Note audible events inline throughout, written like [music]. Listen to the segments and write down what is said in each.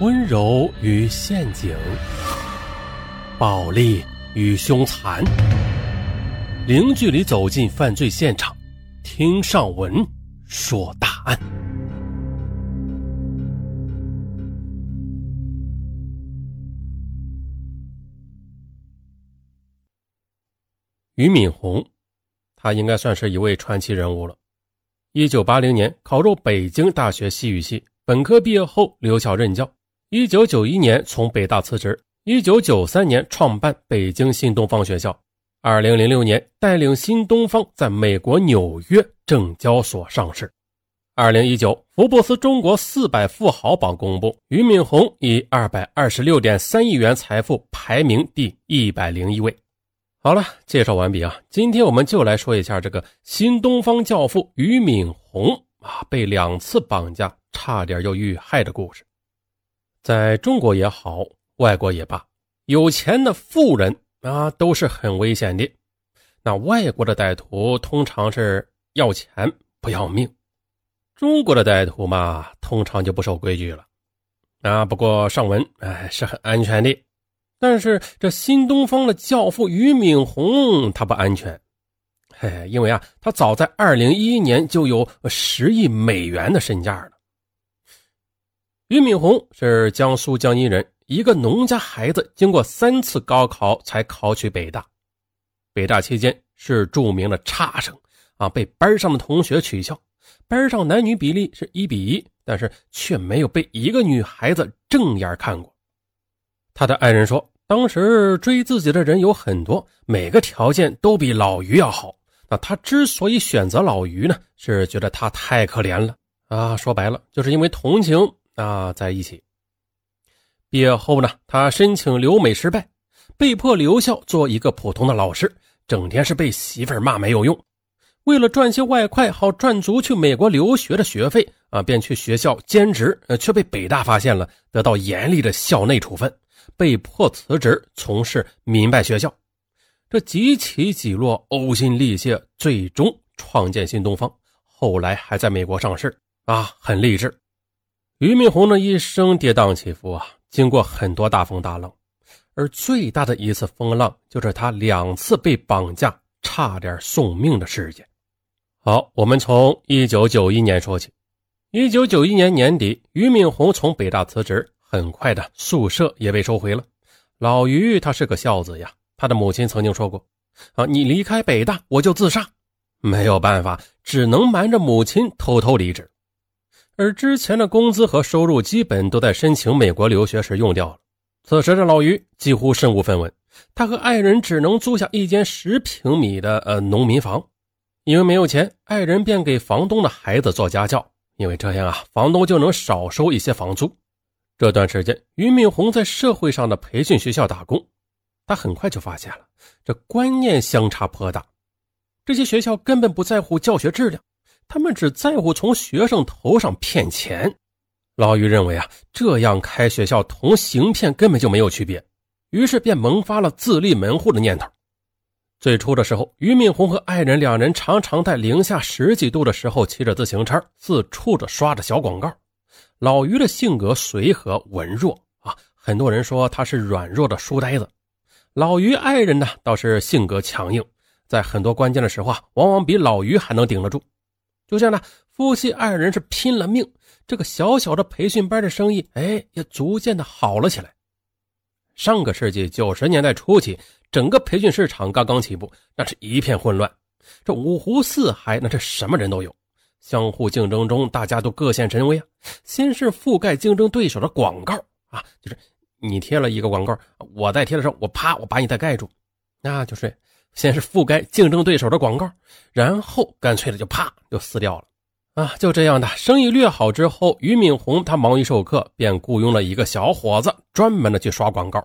温柔与陷阱，暴力与凶残，零距离走进犯罪现场，听上文说大案。俞敏洪，他应该算是一位传奇人物了。一九八零年考入北京大学西语系，本科毕业后留校任教。一九九一年从北大辞职，一九九三年创办北京新东方学校。二零零六年带领新东方在美国纽约证交所上市。二零一九福布斯中国四百富豪榜公布，俞敏洪以二百二十六点三亿元财富排名第一百零一位。好了，介绍完毕啊！今天我们就来说一下这个新东方教父俞敏洪啊，被两次绑架，差点又遇害的故事。在中国也好，外国也罢，有钱的富人啊都是很危险的。那外国的歹徒通常是要钱不要命，中国的歹徒嘛，通常就不守规矩了。啊，不过上文哎是很安全的。但是这新东方的教父俞敏洪他不安全，嘿，因为啊，他早在二零一一年就有十亿美元的身价了。俞敏洪是江苏江阴人，一个农家孩子，经过三次高考才考取北大。北大期间是著名的差生啊，被班上的同学取笑，班上男女比例是一比一，但是却没有被一个女孩子正眼看过。他的爱人说。当时追自己的人有很多，每个条件都比老于要好。那他之所以选择老于呢，是觉得他太可怜了啊！说白了，就是因为同情啊，在一起。毕业后呢，他申请留美失败，被迫留校做一个普通的老师，整天是被媳妇骂没有用。为了赚些外快，好赚足去美国留学的学费啊，便去学校兼职，呃，却被北大发现了，得到严厉的校内处分。被迫辞职，从事民办学校。这几起几落，呕心沥血，最终创建新东方。后来还在美国上市啊，很励志。俞敏洪的一生跌宕起伏啊，经过很多大风大浪，而最大的一次风浪，就是他两次被绑架，差点送命的事件。好，我们从一九九一年说起。一九九一年年底，俞敏洪从北大辞职。很快的，宿舍也被收回了。老俞他是个孝子呀，他的母亲曾经说过：“啊，你离开北大，我就自杀。”没有办法，只能瞒着母亲偷偷离职。而之前的工资和收入基本都在申请美国留学时用掉了。此时的老于几乎身无分文，他和爱人只能租下一间十平米的呃农民房，因为没有钱，爱人便给房东的孩子做家教，因为这样啊，房东就能少收一些房租。这段时间，俞敏洪在社会上的培训学校打工，他很快就发现了这观念相差颇大。这些学校根本不在乎教学质量，他们只在乎从学生头上骗钱。老于认为啊，这样开学校同行骗根本就没有区别，于是便萌发了自立门户的念头。最初的时候，俞敏洪和爱人两人常常在零下十几度的时候骑着自行车，四处的刷着小广告。老于的性格随和文弱啊，很多人说他是软弱的书呆子。老于爱人呢，倒是性格强硬，在很多关键的时候啊，往往比老于还能顶得住。就这样呢，夫妻二人是拼了命，这个小小的培训班的生意，哎，也逐渐的好了起来。上个世纪九十年代初期，整个培训市场刚刚起步，那是一片混乱，这五湖四海，那是什么人都有。相互竞争中，大家都各显神威啊！先是覆盖竞争对手的广告啊，就是你贴了一个广告，我再贴的时候，我啪，我把你再盖住，那就是先是覆盖竞争对手的广告，然后干脆的就啪就撕掉了啊！就这样的生意略好之后，俞敏洪他忙于授课，便雇佣了一个小伙子，专门的去刷广告。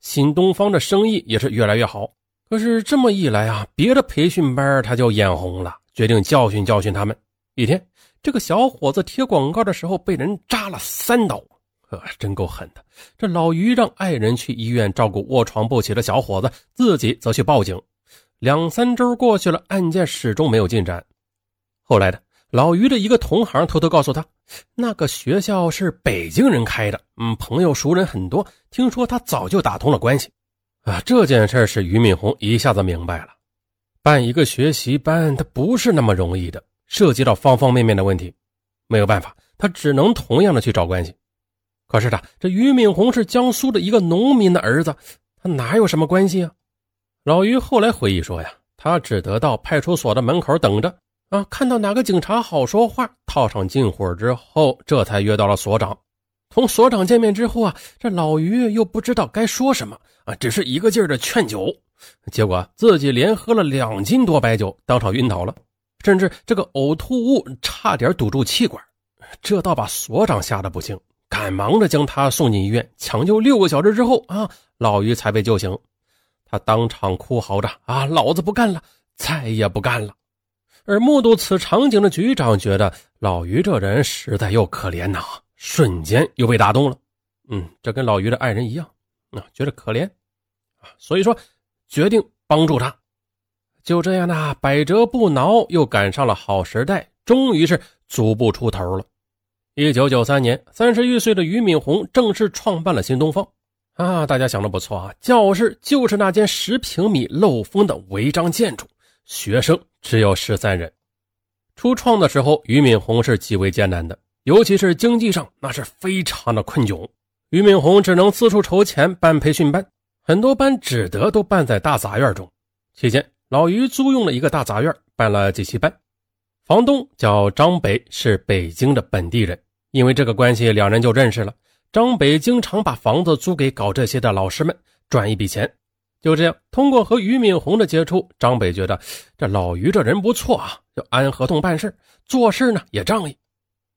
新东方的生意也是越来越好。可是这么一来啊，别的培训班他就眼红了，决定教训教训他们。一天，这个小伙子贴广告的时候被人扎了三刀，呵，真够狠的。这老于让爱人去医院照顾卧床不起的小伙子，自己则去报警。两三周过去了，案件始终没有进展。后来的老于的一个同行偷偷告诉他，那个学校是北京人开的，嗯，朋友熟人很多，听说他早就打通了关系。啊，这件事是俞敏洪一下子明白了，办一个学习班，他不是那么容易的，涉及到方方面面的问题。没有办法，他只能同样的去找关系。可是他，这俞敏洪是江苏的一个农民的儿子，他哪有什么关系啊？老于后来回忆说呀，他只得到派出所的门口等着。啊，看到哪个警察好说话，套上近乎之后，这才约到了所长。同所长见面之后啊，这老于又不知道该说什么。啊，只是一个劲儿的劝酒，结果自己连喝了两斤多白酒，当场晕倒了，甚至这个呕吐物差点堵住气管，这倒把所长吓得不轻，赶忙的将他送进医院抢救。六个小时之后啊，老于才被救醒，他当场哭嚎着啊，老子不干了，再也不干了。而目睹此场景的局长觉得老于这人实在又可怜呐。瞬间又被打动了，嗯，这跟老于的爱人一样，啊，觉得可怜，啊，所以说决定帮助他。就这样呢，百折不挠，又赶上了好时代，终于是足不出头了。一九九三年，三十一岁的俞敏洪正式创办了新东方。啊，大家想的不错啊，教室就是那间十平米漏风的违章建筑，学生只有十三人。初创的时候，俞敏洪是极为艰难的。尤其是经济上，那是非常的困窘。俞敏洪只能四处筹钱办培训班，很多班只得都办在大杂院中。期间，老于租用了一个大杂院办了几期班，房东叫张北，是北京的本地人。因为这个关系，两人就认识了。张北经常把房子租给搞这些的老师们，赚一笔钱。就这样，通过和俞敏洪的接触，张北觉得这老于这人不错啊，就按合同办事，做事呢也仗义。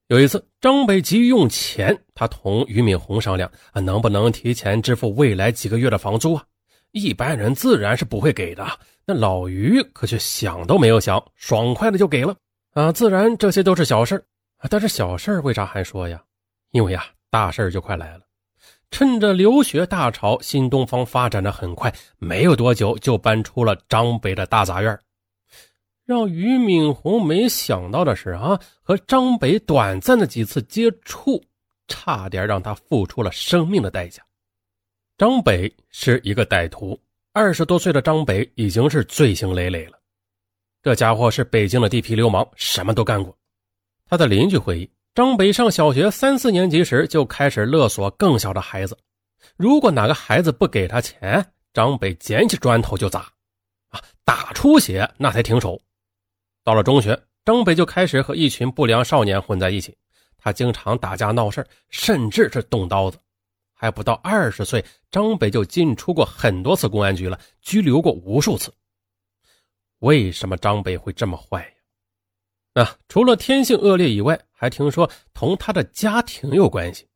有一次，张北急于用钱，他同俞敏洪商量啊，能不能提前支付未来几个月的房租啊？一般人自然是不会给的，那老于可却想都没有想，爽快的就给了啊！自然这些都是小事啊，但是小事为啥还说呀？因为啊，大事就快来了。趁着留学大潮，新东方发展的很快，没有多久就搬出了张北的大杂院。让俞敏洪没想到的是啊，和张北短暂的几次接触，差点让他付出了生命的代价。张北是一个歹徒，二十多岁的张北已经是罪行累累了。这家伙是北京的地痞流氓，什么都干过。他的邻居回忆，张北上小学三四年级时就开始勒索更小的孩子，如果哪个孩子不给他钱，张北捡起砖头就砸，啊，打出血那才停手。到了中学，张北就开始和一群不良少年混在一起。他经常打架闹事甚至是动刀子。还不到二十岁，张北就进出过很多次公安局了，拘留过无数次。为什么张北会这么坏那除了天性恶劣以外，还听说同他的家庭有关系。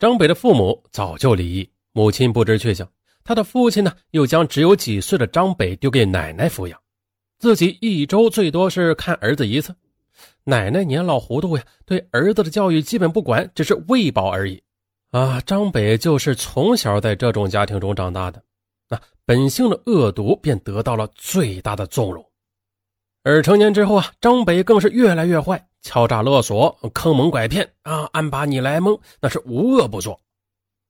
张北的父母早就离异，母亲不知去向。他的父亲呢，又将只有几岁的张北丢给奶奶抚养。自己一周最多是看儿子一次，奶奶年老糊涂呀，对儿子的教育基本不管，只是喂饱而已。啊，张北就是从小在这种家庭中长大的，那本性的恶毒便得到了最大的纵容。而成年之后啊，张北更是越来越坏，敲诈勒索、坑蒙拐骗啊，安把你来蒙，那是无恶不作。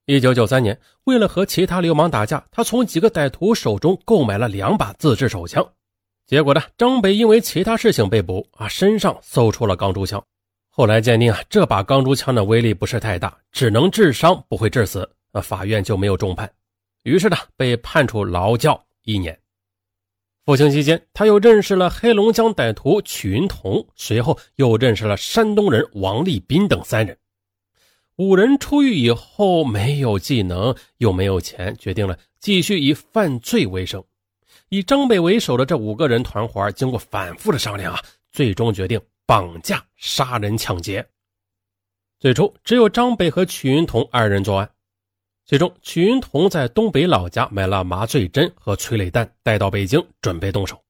一九九三年，为了和其他流氓打架，他从几个歹徒手中购买了两把自制手枪。结果呢？张北因为其他事情被捕啊，身上搜出了钢珠枪。后来鉴定啊，这把钢珠枪的威力不是太大，只能致伤，不会致死。啊，法院就没有重判，于是呢，被判处劳教一年。服刑期间，他又认识了黑龙江歹徒曲云同，随后又认识了山东人王立斌等三人。五人出狱以后，没有技能，又没有钱，决定了继续以犯罪为生。以张北为首的这五个人团伙，经过反复的商量啊，最终决定绑架、杀人、抢劫。最初只有张北和曲云同二人作案，其中曲云同在东北老家买了麻醉针和催泪弹，带到北京准备动手。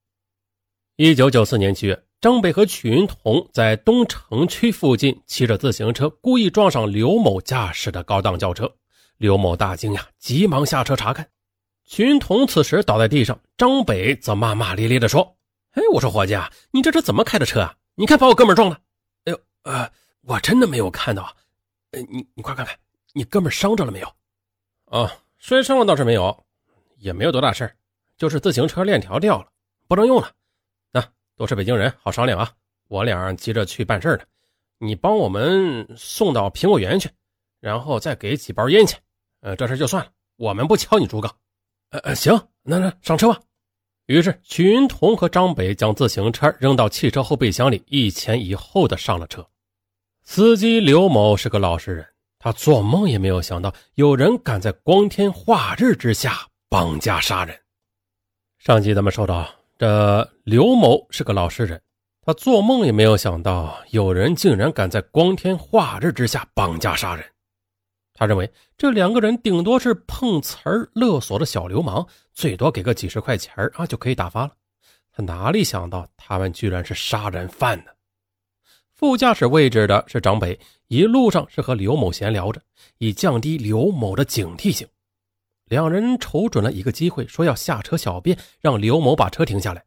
一九九四年七月，张北和曲云同在东城区附近骑着自行车，故意撞上刘某驾驶的高档轿车，刘某大惊呀，急忙下车查看。群童此时倒在地上，张北则骂骂咧咧地说：“哎，我说伙计啊，你这车怎么开的车啊？你看把我哥们撞的。哎呦，啊，我真的没有看到。呃，你你快看看，你哥们伤着了没有？哦，摔伤了倒是没有，也没有多大事就是自行车链条掉了，不能用了。那都是北京人，好商量啊。我俩急着去办事呢，你帮我们送到苹果园去，然后再给几包烟钱。呃，这事就算了，我们不敲你竹杠。呃呃，行，那那上车吧。于是，曲云彤和张北将自行车扔到汽车后备箱里，一前一后的上了车。司机刘某是个老实人，他做梦也没有想到有人敢在光天化日之下绑架杀人。上集咱们说到，这刘某是个老实人，他做梦也没有想到有人竟然敢在光天化日之下绑架杀人。他认为这两个人顶多是碰瓷儿勒索的小流氓，最多给个几十块钱啊就可以打发了。他哪里想到他们居然是杀人犯呢？副驾驶位置的是张北，一路上是和刘某闲聊着，以降低刘某的警惕性。两人瞅准了一个机会，说要下车小便，让刘某把车停下来。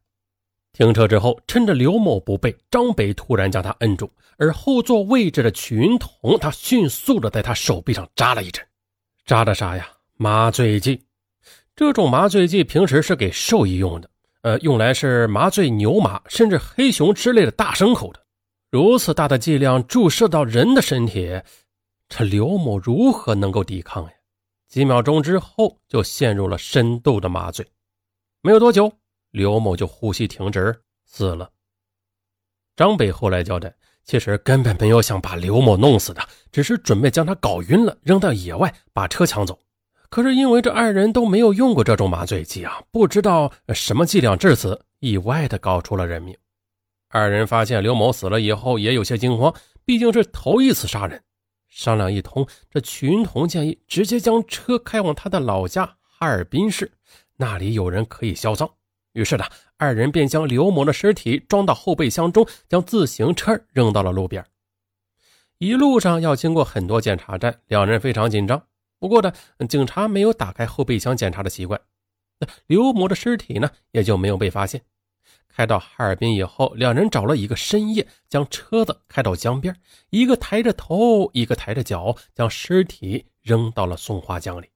停车之后，趁着刘某不备，张北突然将他摁住，而后座位置的曲云彤，他迅速的在他手臂上扎了一针，扎的啥呀？麻醉剂。这种麻醉剂平时是给兽医用的，呃，用来是麻醉牛马甚至黑熊之类的大牲口的。如此大的剂量注射到人的身体，这刘某如何能够抵抗呀？几秒钟之后，就陷入了深度的麻醉。没有多久。刘某就呼吸停止死了。张北后来交代，其实根本没有想把刘某弄死的，只是准备将他搞晕了，扔到野外，把车抢走。可是因为这二人都没有用过这种麻醉剂啊，不知道什么剂量致死，意外的搞出了人命。二人发现刘某死了以后，也有些惊慌，毕竟是头一次杀人。商量一通，这群童建议直接将车开往他的老家哈尔滨市，那里有人可以销赃。于是呢，二人便将刘某的尸体装到后备箱中，将自行车扔到了路边。一路上要经过很多检查站，两人非常紧张。不过呢，警察没有打开后备箱检查的习惯，那刘某的尸体呢也就没有被发现。开到哈尔滨以后，两人找了一个深夜，将车子开到江边，一个抬着头，一个抬着脚，将尸体扔到了松花江里。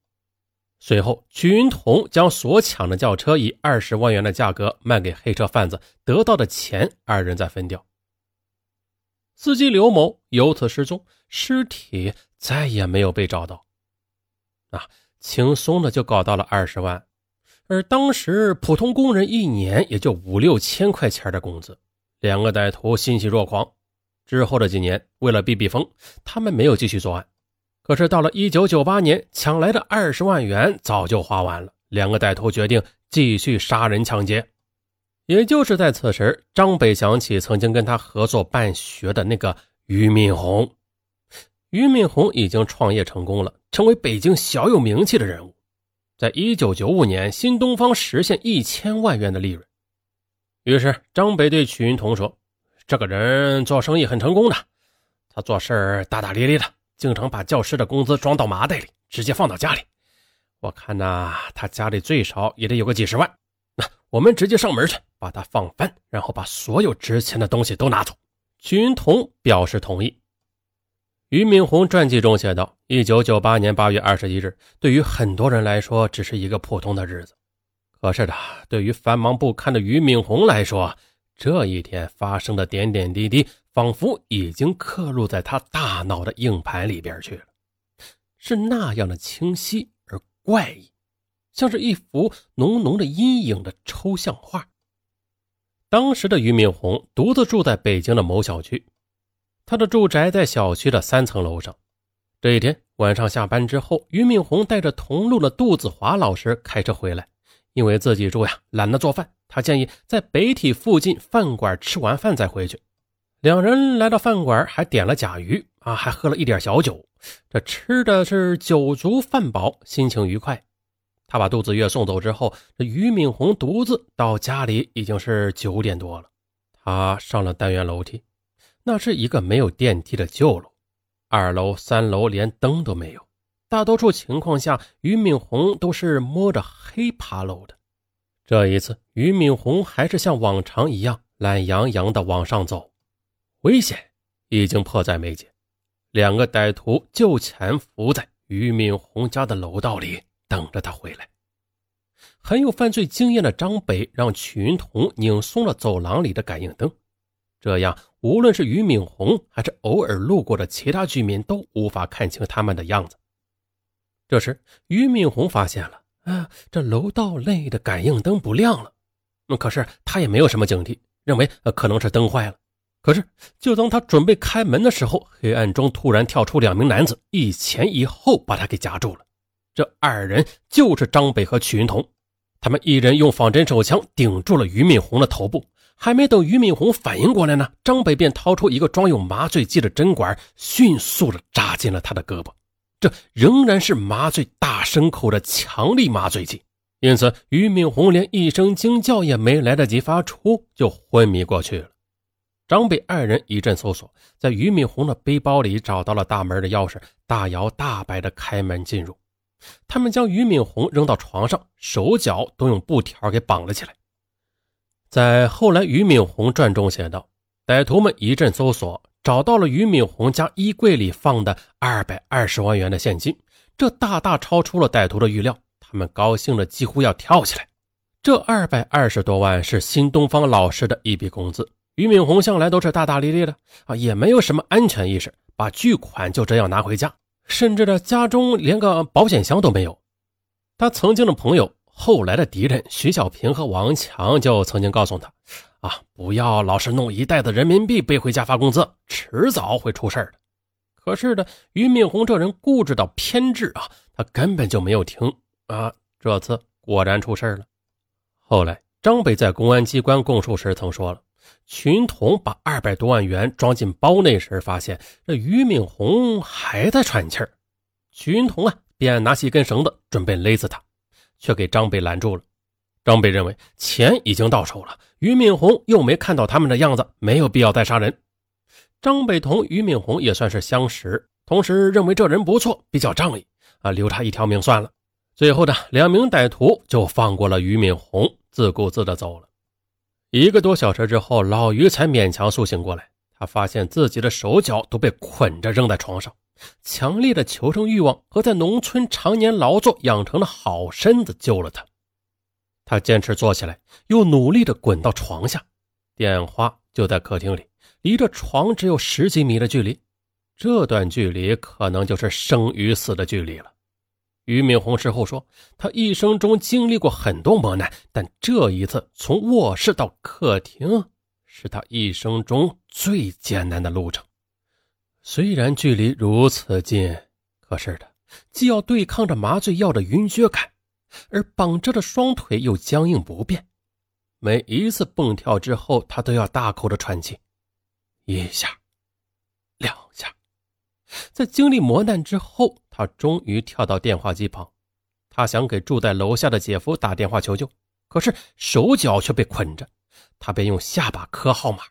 随后，曲云彤将所抢的轿车以二十万元的价格卖给黑车贩子，得到的钱二人再分掉。司机刘某由此失踪，尸体再也没有被找到。啊，轻松的就搞到了二十万，而当时普通工人一年也就五六千块钱的工资，两个歹徒欣喜若狂。之后的几年，为了避避风，他们没有继续作案。可是到了一九九八年，抢来的二十万元早就花完了。两个歹徒决定继续杀人抢劫。也就是在此时，张北想起曾经跟他合作办学的那个俞敏洪。俞敏洪已经创业成功了，成为北京小有名气的人物。在一九九五年，新东方实现一千万元的利润。于是张北对曲云彤说：“这个人做生意很成功的，他做事大大咧咧的。”经常把教师的工资装到麻袋里，直接放到家里。我看呐，他家里最少也得有个几十万。那我们直接上门去，把他放翻，然后把所有值钱的东西都拿走。曲云彤表示同意。俞敏洪传记中写道：，一九九八年八月二十一日，对于很多人来说，只是一个普通的日子。可是的，对于繁忙不堪的俞敏洪来说，这一天发生的点点滴滴。仿佛已经刻录在他大脑的硬盘里边去了，是那样的清晰而怪异，像是一幅浓浓的阴影的抽象画。当时的俞敏洪独自住在北京的某小区，他的住宅在小区的三层楼上。这一天晚上下班之后，俞敏洪带着同路的杜子华老师开车回来，因为自己住呀懒得做饭，他建议在北体附近饭馆吃完饭再回去。两人来到饭馆，还点了甲鱼啊，还喝了一点小酒。这吃的是酒足饭饱，心情愉快。他把杜子月送走之后，这俞敏洪独自到家里已经是九点多了。他上了单元楼梯，那是一个没有电梯的旧楼，二楼、三楼连灯都没有。大多数情况下，俞敏洪都是摸着黑爬楼的。这一次，俞敏洪还是像往常一样懒洋洋地往上走。危险已经迫在眉睫，两个歹徒就潜伏在俞敏洪家的楼道里，等着他回来。很有犯罪经验的张北让曲云彤拧松了走廊里的感应灯，这样无论是俞敏洪还是偶尔路过的其他居民都无法看清他们的样子。这时，俞敏洪发现了，啊，这楼道内的感应灯不亮了。可是他也没有什么警惕，认为可能是灯坏了。可是，就当他准备开门的时候，黑暗中突然跳出两名男子，一前一后把他给夹住了。这二人就是张北和曲云彤，他们一人用仿真手枪顶住了俞敏洪的头部。还没等俞敏洪反应过来呢，张北便掏出一个装有麻醉剂的针管，迅速的扎进了他的胳膊。这仍然是麻醉大牲口的强力麻醉剂，因此俞敏洪连一声惊叫也没来得及发出，就昏迷过去了。张北二人一阵搜索，在俞敏洪的背包里找到了大门的钥匙，大摇大摆的开门进入。他们将俞敏洪扔到床上，手脚都用布条给绑了起来。在后来，俞敏洪传中写道：歹徒们一阵搜索。找到了俞敏洪家衣柜里放的二百二十万元的现金，这大大超出了歹徒的预料，他们高兴的几乎要跳起来。这二百二十多万是新东方老师的一笔工资，俞敏洪向来都是大大咧咧的啊，也没有什么安全意识，把巨款就这样拿回家，甚至呢家中连个保险箱都没有。他曾经的朋友，后来的敌人徐小平和王强就曾经告诉他。啊！不要老是弄一袋子人民币背回家发工资，迟早会出事的。可是呢，俞敏洪这人固执到偏执啊，他根本就没有听啊。这次果然出事了。后来，张北在公安机关供述时曾说了，群童把二百多万元装进包内时，发现这俞敏洪还在喘气儿。群童啊，便拿起一根绳子准备勒死他，却给张北拦住了。张北认为钱已经到手了，俞敏洪又没看到他们的样子，没有必要再杀人。张北同俞敏洪也算是相识，同时认为这人不错，比较仗义啊，留他一条命算了。最后的两名歹徒就放过了俞敏洪，自顾自的走了。一个多小时之后，老于才勉强苏醒过来，他发现自己的手脚都被捆着扔在床上，强烈的求生欲望和在农村常年劳作养成的好身子救了他。他坚持坐起来，又努力地滚到床下，电话就在客厅里，离着床只有十几米的距离。这段距离可能就是生与死的距离了。俞敏洪事后说，他一生中经历过很多磨难，但这一次从卧室到客厅是他一生中最艰难的路程。虽然距离如此近，可是的，既要对抗着麻醉药的晕厥感。而绑着的双腿又僵硬不变，每一次蹦跳之后，他都要大口的喘气，一下，两下。在经历磨难之后，他终于跳到电话机旁，他想给住在楼下的姐夫打电话求救，可是手脚却被捆着，他便用下巴磕号码。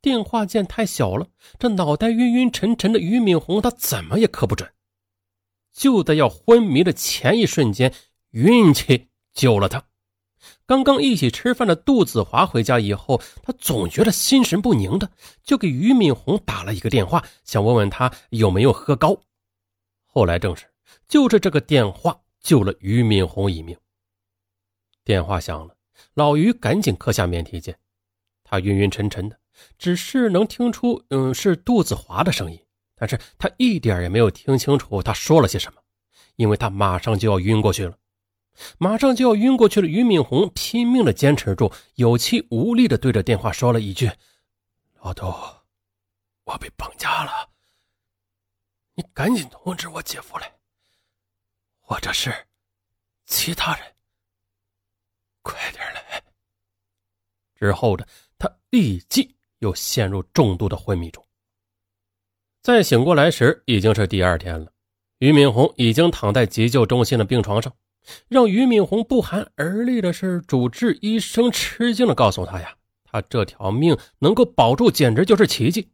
电话键太小了，这脑袋晕晕沉沉的俞敏洪，他怎么也磕不准。就在要昏迷的前一瞬间。运气救了他。刚刚一起吃饭的杜子华回家以后，他总觉得心神不宁的，就给俞敏洪打了一个电话，想问问他有没有喝高。后来证实，就是这个电话救了俞敏洪一命。电话响了，老于赶紧刻下免提键。他晕晕沉沉的，只是能听出，嗯，是杜子华的声音，但是他一点也没有听清楚他说了些什么，因为他马上就要晕过去了。马上就要晕过去了，俞敏洪拼命的坚持住，有气无力的对着电话说了一句：“老杜，我被绑架了，你赶紧通知我姐夫来，或者是其他人，快点来。”之后的他立即又陷入重度的昏迷中。再醒过来时，已经是第二天了，俞敏洪已经躺在急救中心的病床上。让俞敏洪不寒而栗的是，主治医生吃惊的告诉他呀：“他这条命能够保住，简直就是奇迹。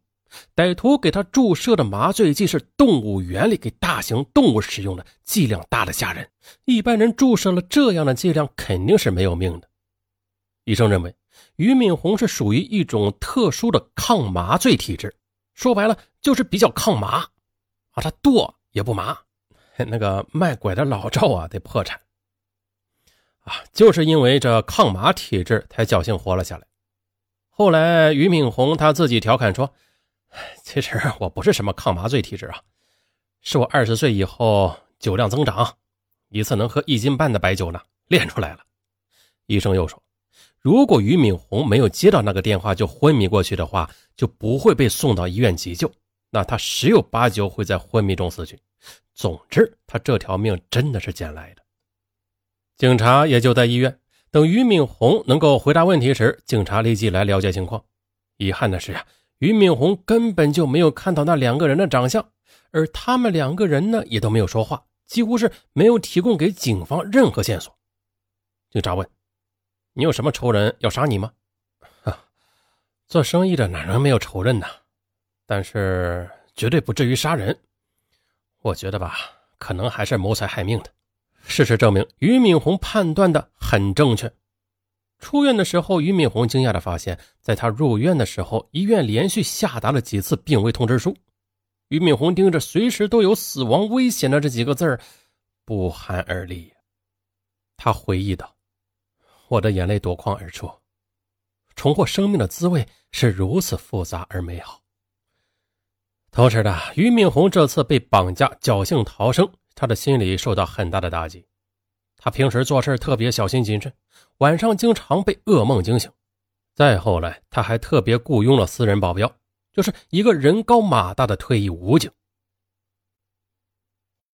歹徒给他注射的麻醉剂是动物园里给大型动物使用的，剂量大的吓人。一般人注射了这样的剂量，肯定是没有命的。”医生认为，俞敏洪是属于一种特殊的抗麻醉体质，说白了就是比较抗麻啊，他剁也不麻。[laughs] 那个卖拐的老赵啊，得破产啊，就是因为这抗麻体质才侥幸活了下来。后来俞敏洪他自己调侃说：“ [sighs] 其实我不是什么抗麻醉体质啊，是我二十岁以后酒量增长，一次能喝一斤半的白酒呢，练出来了。”医生又说：“如果俞敏洪没有接到那个电话就昏迷过去的话，就不会被送到医院急救，那他十有八九会在昏迷中死去。”总之，他这条命真的是捡来的。警察也就在医院等俞敏洪能够回答问题时，警察立即来了解情况。遗憾的是呀，俞敏洪根本就没有看到那两个人的长相，而他们两个人呢，也都没有说话，几乎是没有提供给警方任何线索。警察问：“你有什么仇人要杀你吗？”“哈，做生意的哪能没有仇人呢？但是绝对不至于杀人。”我觉得吧，可能还是谋财害命的。事实证明，俞敏洪判断的很正确。出院的时候，俞敏洪惊讶的发现，在他入院的时候，医院连续下达了几次病危通知书。俞敏洪盯着“随时都有死亡危险”的这几个字儿，不寒而栗。他回忆道：“我的眼泪夺眶而出，重获生命的滋味是如此复杂而美好。”同时的，俞敏洪这次被绑架侥幸逃生，他的心里受到很大的打击。他平时做事特别小心谨慎，晚上经常被噩梦惊醒。再后来，他还特别雇佣了私人保镖，就是一个人高马大的退役武警。